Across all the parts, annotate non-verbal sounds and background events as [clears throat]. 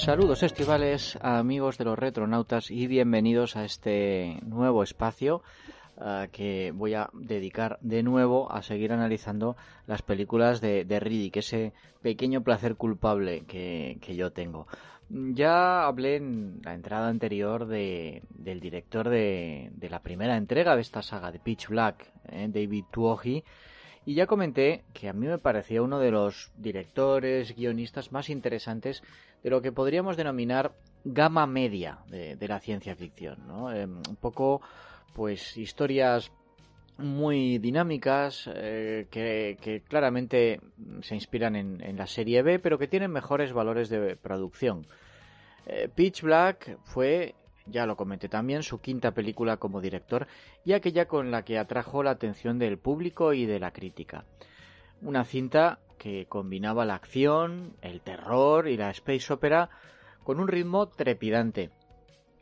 Saludos estivales, amigos de los retronautas y bienvenidos a este nuevo espacio uh, que voy a dedicar de nuevo a seguir analizando las películas de, de Riddick, ese pequeño placer culpable que, yo tengo. Ya hablé en la entrada anterior de, del director de, de, la primera entrega de esta saga de Pitch Black, eh, David Tuohy, y ya comenté que a mí me parecía uno de los directores, guionistas más interesantes de lo que podríamos denominar gama media de, la ciencia ficción, ¿no? Eh, un poco, pues, historias muy dinámicas eh, que, claramente se inspiran en, en, la serie B, pero que tienen mejores valores de producción. Eh, Pitch Black fue, ya lo comenté también, su quinta película como director y aquella con la que atrajo la atención del público y de la crítica. Una cinta que combinaba la acción, el terror y la space opera con un ritmo trepidante,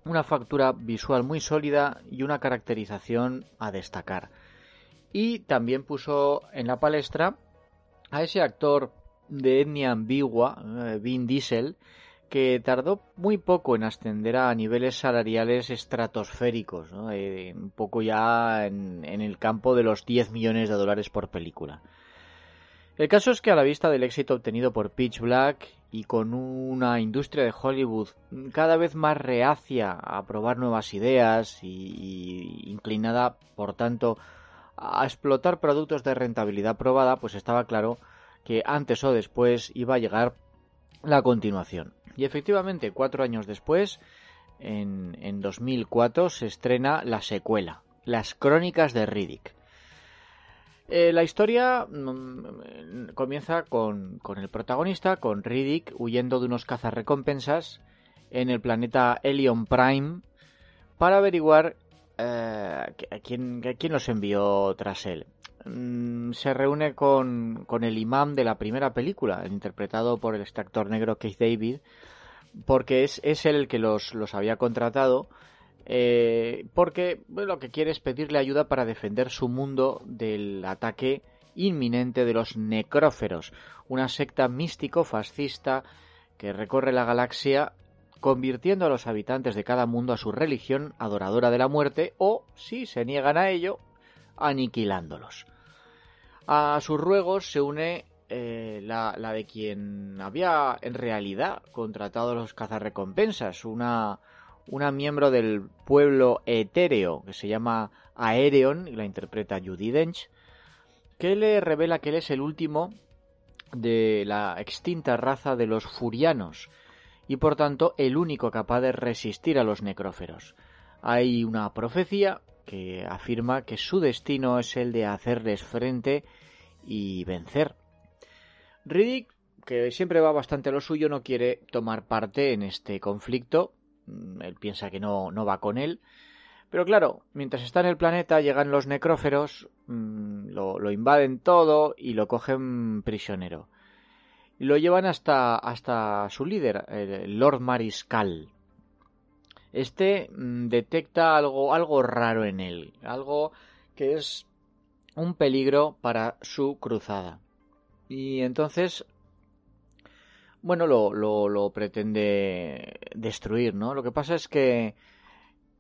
una factura visual muy sólida y una caracterización a destacar. Y también puso en la palestra a ese actor de etnia ambigua, eh, Vin Diesel, que tardó muy poco en ascender a niveles salariales estratosféricos, ¿no? eh, un poco ya en, el campo de los 10 millones de dólares por película. El caso es que a la vista del éxito obtenido por Pitch Black y con una industria de Hollywood cada vez más reacia a probar nuevas ideas y, inclinada, por tanto, a explotar productos de rentabilidad probada, pues estaba claro que antes o después iba a llegar la continuación. Y efectivamente, cuatro años después, en, en 2004, se estrena la secuela, Las Crónicas de Riddick. Eh, la historia mmm, comienza con, con, el protagonista, con Riddick, huyendo de unos cazarrecompensas en el planeta Helion Prime para averiguar eh, a, quién, quién los envió tras él. Mm, se reúne con, con, el imam de la primera película, interpretado por el este actor negro Keith David, porque es, es él el que los, los había contratado eh, porque lo que quiere es pedirle ayuda para defender su mundo del ataque inminente de los necróferos, una secta místico-fascista que recorre la galaxia convirtiendo a los habitantes de cada mundo a su religión adoradora de la muerte o, si se niegan a ello, aniquilándolos. A sus ruegos se une eh, la, la, de quien había en realidad contratado a los cazarrecompensas, una una miembro del pueblo etéreo que se llama Aereon y la interpreta Judy Dench, que le revela que él es el último de la extinta raza de los furianos y por tanto el único capaz de resistir a los necróferos. Hay una profecía que afirma que su destino es el de hacerles frente y vencer. Riddick, que siempre va bastante a lo suyo, no quiere tomar parte en este conflicto él piensa que no, no va con él. Pero claro, mientras está en el planeta llegan los necróferos, mmm, lo, lo, invaden todo y lo cogen prisionero. Lo llevan hasta, hasta su líder, el Lord Mariscal. Este mmm, detecta algo, algo raro en él, algo que es un peligro para su cruzada. Y entonces bueno, lo, lo, pretende destruir, ¿no? Lo que pasa es que,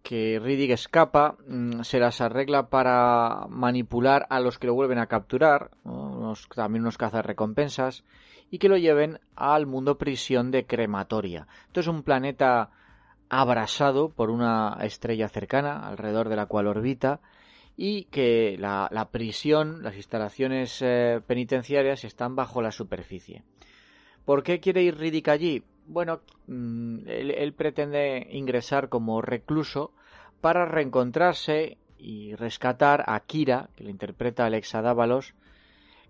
que Riddick escapa, mmm, se las arregla para manipular a los que lo vuelven a capturar, ¿no? unos, también unos cazarrecompensas, y que lo lleven al mundo prisión de crematoria. Esto es un planeta abrasado por una estrella cercana, alrededor de la cual orbita, y que la, la prisión, las instalaciones eh, penitenciarias están bajo la superficie. ¿Por qué quiere ir Riddick allí? bueno, mm, él, pretende ingresar como recluso para reencontrarse y rescatar a Kira, que lo interpreta Alexa Dávalos,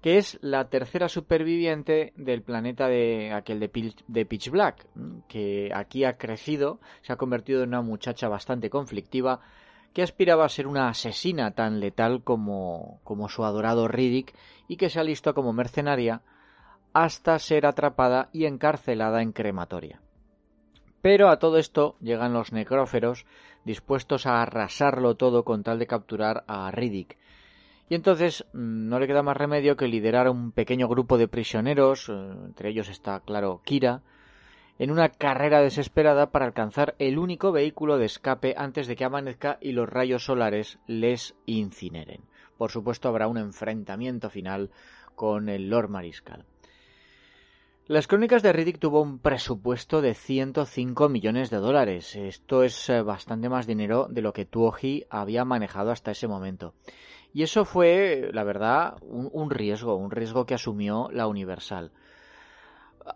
que es la tercera superviviente del planeta de aquel de Pitch, Black, que aquí ha crecido, se ha convertido en una muchacha bastante conflictiva, que aspiraba a ser una asesina tan letal como, como su adorado Riddick y que se alistó como mercenaria hasta ser atrapada y encarcelada en crematoria. Pero a todo esto llegan los necróferos dispuestos a arrasarlo todo con tal de capturar a Riddick. Y entonces mm, no le queda más remedio que liderar un pequeño grupo de prisioneros, eh, entre ellos está, claro, Kira, en una carrera desesperada para alcanzar el único vehículo de escape antes de que amanezca y los rayos solares les incineren. Por supuesto habrá un enfrentamiento final con el Lord Mariscal. Las crónicas de Riddick tuvo un presupuesto de 105 millones de dólares. Esto es eh, bastante más dinero de lo que Tuoji había manejado hasta ese momento. Y eso fue, la verdad, un, riesgo, un riesgo que asumió la Universal.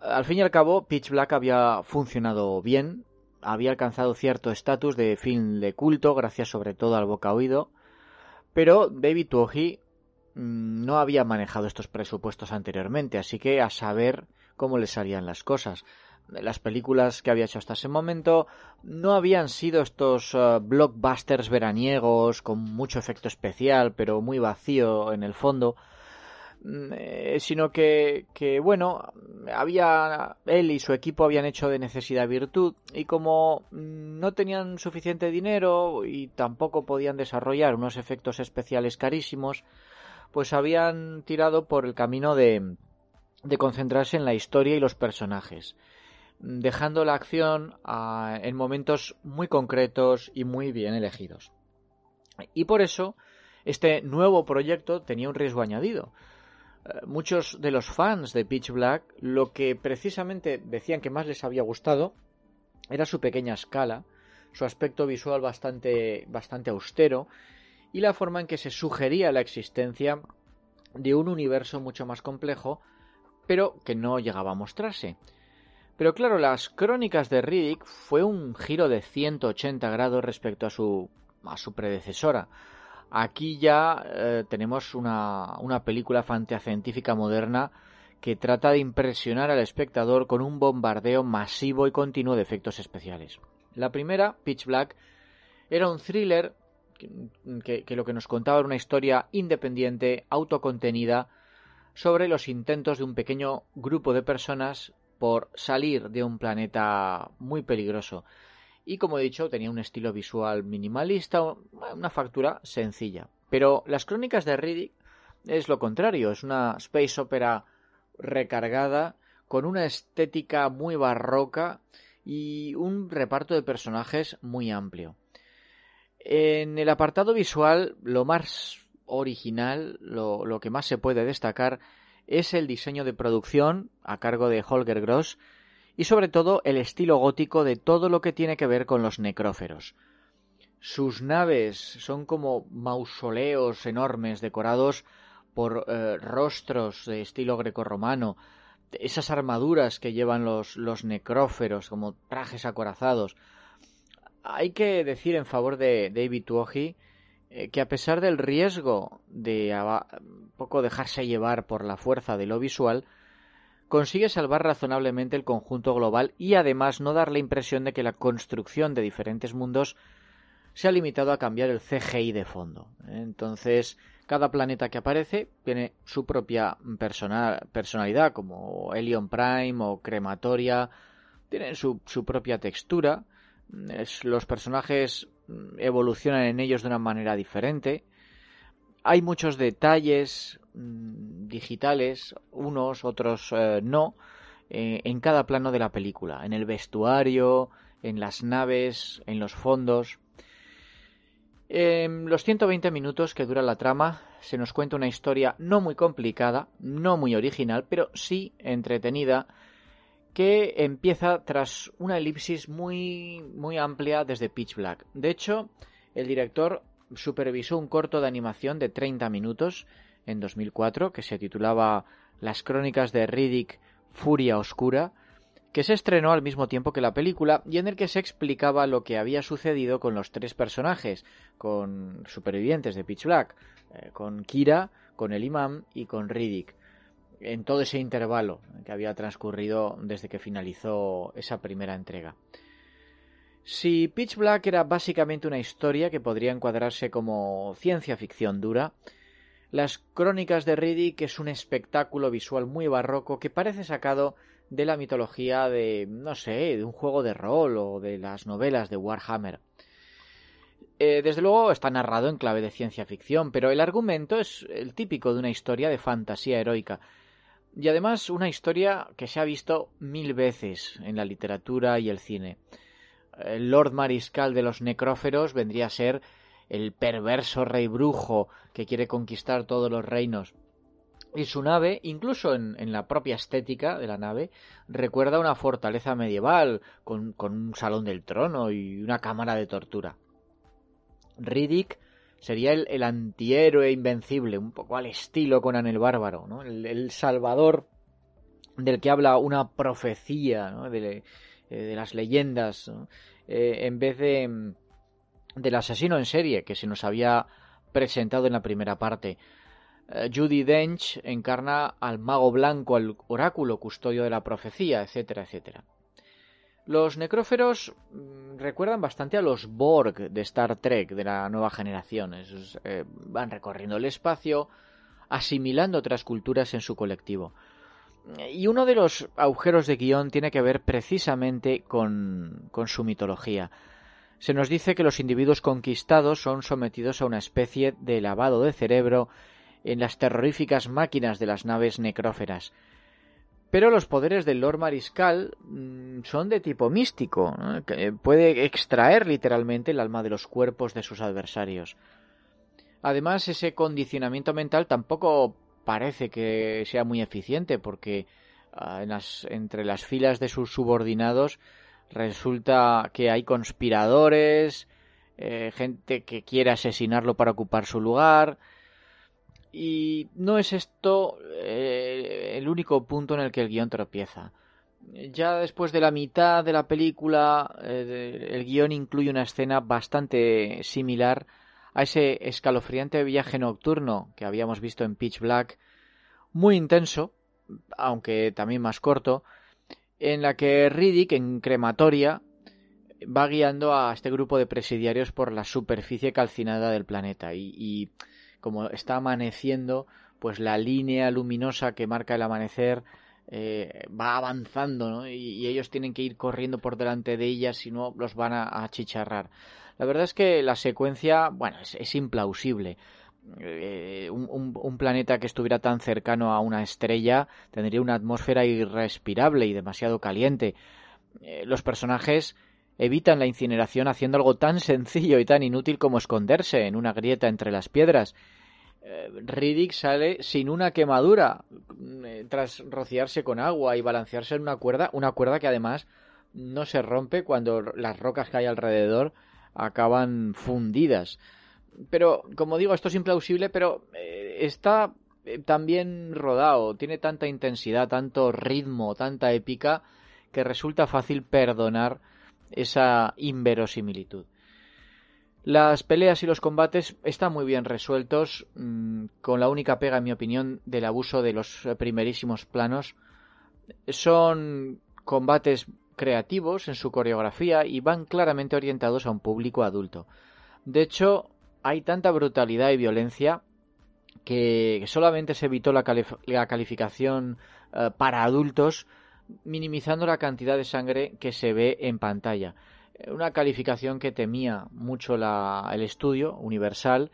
Al fin y al cabo, Pitch Black había funcionado bien, había alcanzado cierto estatus de film de culto, gracias sobre todo al boca oído, pero David Tuoji mm, no había manejado estos presupuestos anteriormente, así que a saber cómo le salían las cosas. Las películas que había hecho hasta ese momento no habían sido estos eh, blockbusters veraniegos con mucho efecto especial, pero muy vacío en el fondo, mm, eh, sino que, que, bueno, había él y su equipo habían hecho de necesidad virtud y como no tenían suficiente dinero y tampoco podían desarrollar unos efectos especiales carísimos, pues habían tirado por el camino de de concentrarse en la historia y los personajes, dejando la acción ah, en momentos muy concretos y muy bien elegidos. Y por eso, este nuevo proyecto tenía un riesgo añadido. Eh, muchos de los fans de Pitch Black lo que precisamente decían que más les había gustado era su pequeña escala, su aspecto visual bastante, bastante austero y la forma en que se sugería la existencia de un universo mucho más complejo pero que no llegaba a mostrarse. Pero claro, las crónicas de Riddick fue un giro de 180 grados respecto a su, a su predecesora. Aquí ya eh, tenemos una, una película fantascientífica moderna que trata de impresionar al espectador con un bombardeo masivo y continuo de efectos especiales. La primera, Pitch Black, era un thriller que, que lo que nos contaba era una historia independiente, autocontenida, sobre los intentos de un pequeño grupo de personas por salir de un planeta muy peligroso. Y como he dicho, tenía un estilo visual minimalista, una factura sencilla. Pero las crónicas de Riddick es lo contrario, es una space opera recargada, con una estética muy barroca y un reparto de personajes muy amplio. En el apartado visual, lo más original, lo, que más se puede destacar es el diseño de producción a cargo de Holger Gross y sobre todo el estilo gótico de todo lo que tiene que ver con los necróferos. Sus naves son como mausoleos enormes decorados por eh, rostros de estilo grecorromano, esas armaduras que llevan los, los necróferos como trajes acorazados. Hay que decir en favor de David eh, que a pesar del riesgo de poco dejarse llevar por la fuerza de lo visual, consigue salvar razonablemente el conjunto global y además no dar la impresión de que la construcción de diferentes mundos se ha limitado a cambiar el CGI de fondo. ¿eh? Entonces, cada planeta que aparece tiene su propia personalidad, como Helion Prime o Crematoria, tienen su propia textura. los personajes evolucionan en ellos de una manera diferente. Hay muchos detalles mm, digitales, unos, otros eh, no, eh, en cada plano de la película, en el vestuario, en las naves, en los fondos. En los 120 minutos que dura la trama se nos cuenta una historia no muy complicada, no muy original, pero sí entretenida que empieza tras una elipsis muy, muy amplia desde Pitch Black. De hecho, el director supervisó un corto de animación de 30 minutos en 2004 que se titulaba Las crónicas de Riddick Furia Oscura, que se estrenó al mismo tiempo que la película y en el que se explicaba lo que había sucedido con los tres personajes, con supervivientes de Pitch Black, eh, con Kira, con el imam y con Riddick, en todo ese intervalo que había transcurrido desde que finalizó esa primera entrega. Si Pitch Black era básicamente una historia que podría encuadrarse como ciencia ficción dura, las crónicas de Riddick es un espectáculo visual muy barroco que parece sacado de la mitología de, no sé, de un juego de rol o de las novelas de Warhammer. Eh, desde luego está narrado en clave de ciencia ficción, pero el argumento es el típico de una historia de fantasía heroica. Y además una historia que se ha visto mil veces en la literatura y el cine. El Lord Mariscal de los Necróferos vendría a ser el perverso rey brujo que quiere conquistar todos los reinos. Y su nave, incluso en, la propia estética de la nave, recuerda una fortaleza medieval, con, un salón del trono y una cámara de tortura. Riddick sería el, antihéroe invencible, un poco al estilo Conan el Bárbaro, ¿no? el, salvador del que habla una profecía de, de, las leyendas, eh, en vez de del asesino en serie que se nos había presentado en la primera parte. Eh, Judy Dench encarna al mago blanco, al oráculo custodio de la profecía, etcétera, etcétera. Los necróferos mm, recuerdan bastante a los Borg de Star Trek de la nueva generación. Eh, van recorriendo el espacio, asimilando otras culturas en su colectivo. Y uno de los agujeros de guion tiene que ver precisamente con, con su mitología se nos dice que los individuos conquistados son sometidos a una especie de lavado de cerebro en las terroríficas máquinas de las naves necróferas. Pero los poderes del Lord Mariscal mm, son de tipo místico, que puede extraer literalmente el alma de los cuerpos de sus adversarios. Además, ese condicionamiento mental tampoco parece que sea muy eficiente, porque ah, entre las filas de sus subordinados Resulta que hay conspiradores, eh, gente que quiere asesinarlo para ocupar su lugar. Y no es esto eh, el único punto en el que el guion tropieza. Ya después de la mitad de la película, eh, el guion incluye una escena bastante similar a ese escalofriante viaje nocturno que habíamos visto en Pitch Black, muy intenso, aunque también más corto, en la que Riddick, en crematoria, va guiando a este grupo de presidiarios por la superficie calcinada del planeta y, como está amaneciendo, pues la línea luminosa que marca el amanecer eh, va avanzando ¿no? y, ellos tienen que ir corriendo por delante de ella si no los van a, achicharrar. La verdad es que la secuencia, bueno, es implausible. Eh, un, planeta que estuviera tan cercano a una estrella tendría una atmósfera irrespirable y demasiado caliente. Eh, los personajes evitan la incineración haciendo algo tan sencillo y tan inútil como esconderse en una grieta entre las piedras. Eh, Riddick sale sin una quemadura tras rociarse con agua y balancearse en una cuerda, una cuerda que además no se rompe cuando las rocas que hay alrededor acaban fundidas. Pero, como digo, esto es implausible, pero eh, está eh, también rodado, tiene tanta intensidad, tanto ritmo, tanta épica, que resulta fácil perdonar esa inverosimilitud. Las peleas y los combates están muy bien resueltos, mm, con la única pega, en mi opinión, del abuso de los primerísimos planos. Son combates creativos en su coreografía y van claramente orientados a un público adulto. De hecho, hay tanta brutalidad y violencia que solamente se evitó la, calificación eh, para adultos minimizando la cantidad de sangre que se ve en pantalla. Una calificación que temía mucho el estudio universal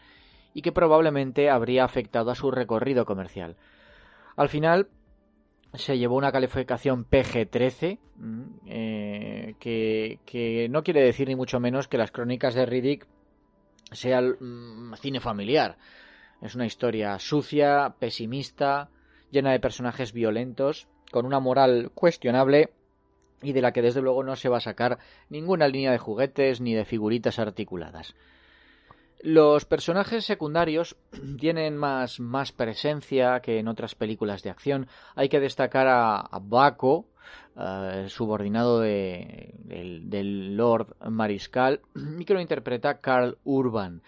y que probablemente habría afectado a su recorrido comercial. Al final se llevó una calificación PG-13, mm, eh, que, que, no quiere decir ni mucho menos que las crónicas de Riddick sea mm, cine familiar. Es una historia sucia, pesimista, llena de personajes violentos, con una moral cuestionable y de la que desde luego no se va a sacar ninguna línea de juguetes ni de figuritas articuladas. Los personajes secundarios [clears throat] tienen más, más presencia que en otras películas de acción. Hay que destacar a, Baco, eh, subordinado de, del, del, Lord Mariscal, [clears throat] y que lo interpreta Carl Urban.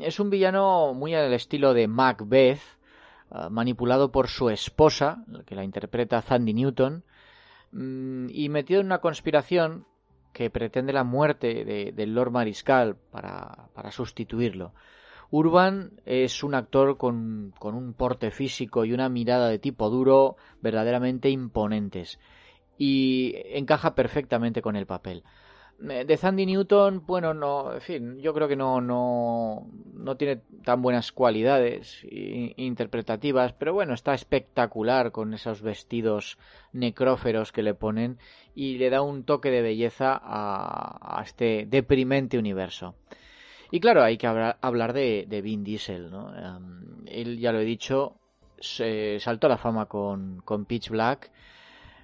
Es un villano muy al estilo de Macbeth, uh, manipulado por su esposa, que la interpreta Sandy Newton, um, y metido en una conspiración que pretende la muerte de, del Lord Mariscal para, para, sustituirlo. Urban es un actor con, con, un porte físico y una mirada de tipo duro verdaderamente imponentes y encaja perfectamente con el papel. De Sandy Newton, bueno, no, en fin, yo creo que no, no, no tiene tan buenas cualidades interpretativas, pero bueno, está espectacular con esos vestidos necróferos que le ponen y le da un toque de belleza a, a este deprimente universo. Y claro, hay que hablar, de, de, Vin Diesel, ¿no? Él, ya lo he dicho, se saltó a la fama con, con Pitch Black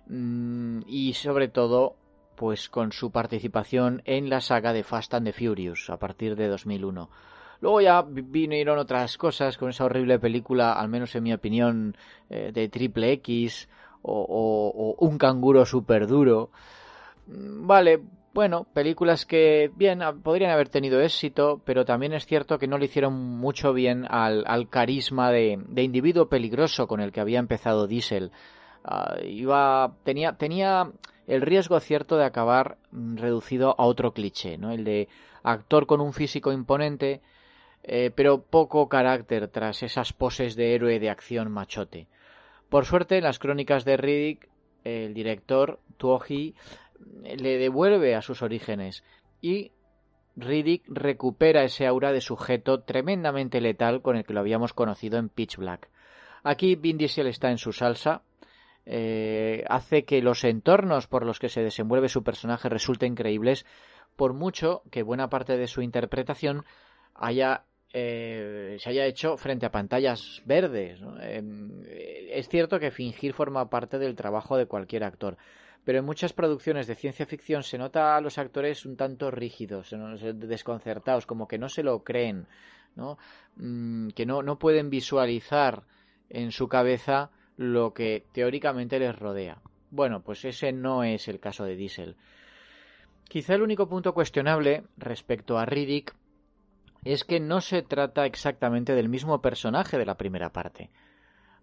um, y sobre todo pues con su participación en la saga de Fast and the Furious a partir de 2001. Luego ya vinieron otras cosas con esa horrible película, al menos en mi opinión, eh, de Triple X o, o, Un canguro super duro. Mm, vale, bueno, películas que, bien, podrían haber tenido éxito, pero también es cierto que no le hicieron mucho bien al, carisma de, individuo peligroso con el que había empezado Diesel. Uh, iba, tenía, tenía el riesgo cierto de acabar mm, reducido a otro cliché, ¿no? El de actor con un físico imponente, eh, pero poco carácter tras esas poses de héroe de acción machote. Por suerte, en las crónicas de Riddick, el director Tuoji le devuelve a sus orígenes y Riddick recupera ese aura de sujeto tremendamente letal con el que lo habíamos conocido en Pitch Black. Aquí Vin Diesel está en su salsa, eh, hace que los entornos por los que se desenvuelve su personaje resulten creíbles, por mucho que buena parte de su interpretación haya eh, se haya hecho frente a pantallas verdes. Eh, es cierto que fingir forma parte del trabajo de cualquier actor, pero en muchas producciones de ciencia ficción se nota a los actores un tanto rígidos, desconcertados, como que no se lo creen. Mm, que no, no pueden visualizar en su cabeza lo que teóricamente les rodea. Bueno, pues ese no es el caso de Diesel. Quizá el único punto cuestionable respecto a Riddick es que no se trata exactamente del mismo personaje de la primera parte.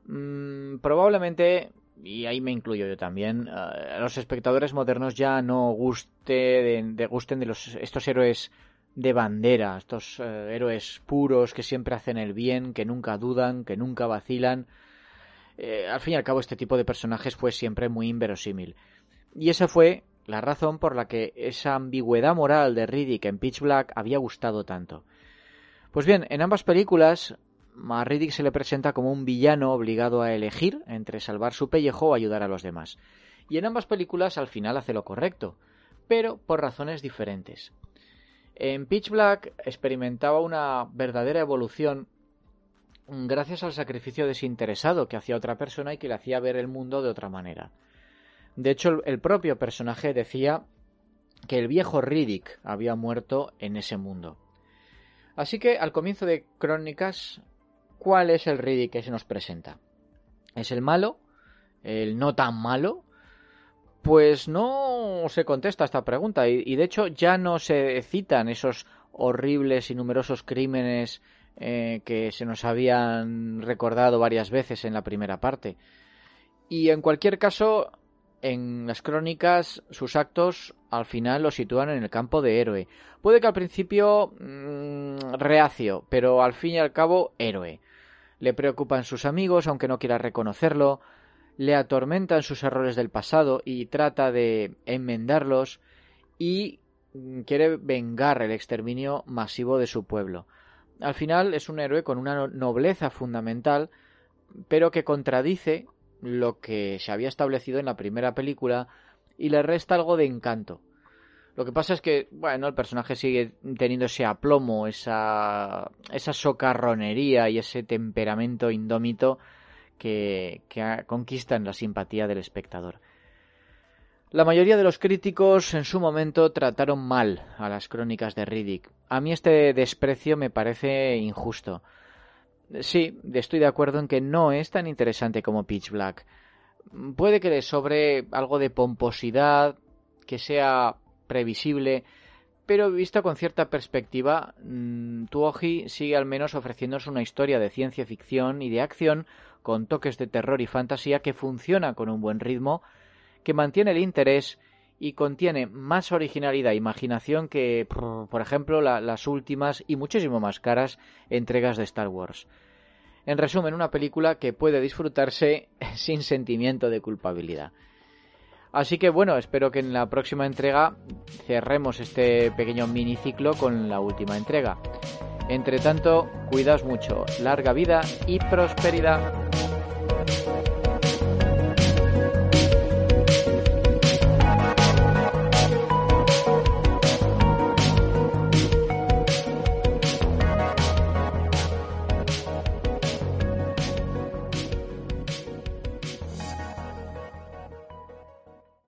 Mm, probablemente, y ahí me incluyo yo también, uh, los espectadores modernos ya no guste de, gusten de estos héroes de bandera, estos uh, héroes puros que siempre hacen el bien, que nunca dudan, que nunca vacilan. Eh, al fin y al cabo este tipo de personajes fue siempre muy inverosímil. Y esa fue la razón por la que esa ambigüedad moral de Riddick en Pitch Black había gustado tanto. Pues bien, en ambas películas a Riddick se le presenta como un villano obligado a elegir entre salvar su pellejo o ayudar a los demás. Y en ambas películas al final hace lo correcto, pero por razones diferentes. En Pitch Black experimentaba una verdadera evolución gracias al sacrificio desinteresado que hacía otra persona y que le hacía ver el mundo de otra manera. De hecho, el propio personaje decía que el viejo Riddick había muerto en ese mundo. Así que al comienzo de Crónicas, ¿cuál es el Riddick que se nos presenta? ¿Es el malo? ¿El no tan malo? Pues no se contesta esta pregunta y, y de hecho ya no se citan esos horribles y numerosos crímenes eh, que se nos habían recordado varias veces en la primera parte. Y en cualquier caso, en las crónicas, sus actos al final lo sitúan en el campo de héroe. Puede que al principio mmm, reacio, pero al fin y al cabo héroe. Le preocupan sus amigos, aunque no quiera reconocerlo, le atormentan sus errores del pasado y trata de enmendarlos y mm, quiere vengar el exterminio masivo de su pueblo. Al final es un héroe con una nobleza fundamental, pero que contradice lo que se había establecido en la primera película y le resta algo de encanto. Lo que pasa es que, bueno, el personaje sigue teniendo ese aplomo, esa, esa socarronería y ese temperamento indómito que, que conquistan la simpatía del espectador. La mayoría de los críticos en su momento trataron mal a las crónicas de Riddick. A mí este desprecio me parece injusto. Sí, estoy de acuerdo en que no es tan interesante como Pitch Black. Puede que le sobre algo de pomposidad, que sea previsible, pero visto con cierta perspectiva, mm, Tuoji sigue al menos ofreciéndonos una historia de ciencia ficción y de acción con toques de terror y fantasía que funciona con un buen ritmo que mantiene el interés y contiene más originalidad e imaginación que, por ejemplo, las últimas y muchísimo más caras entregas de Star Wars. En resumen, una película que puede disfrutarse [laughs] sin sentimiento de culpabilidad. Así que bueno, espero que en la próxima entrega cerremos este pequeño miniciclo con la última entrega. Entre tanto, cuidaos mucho, larga vida y prosperidad.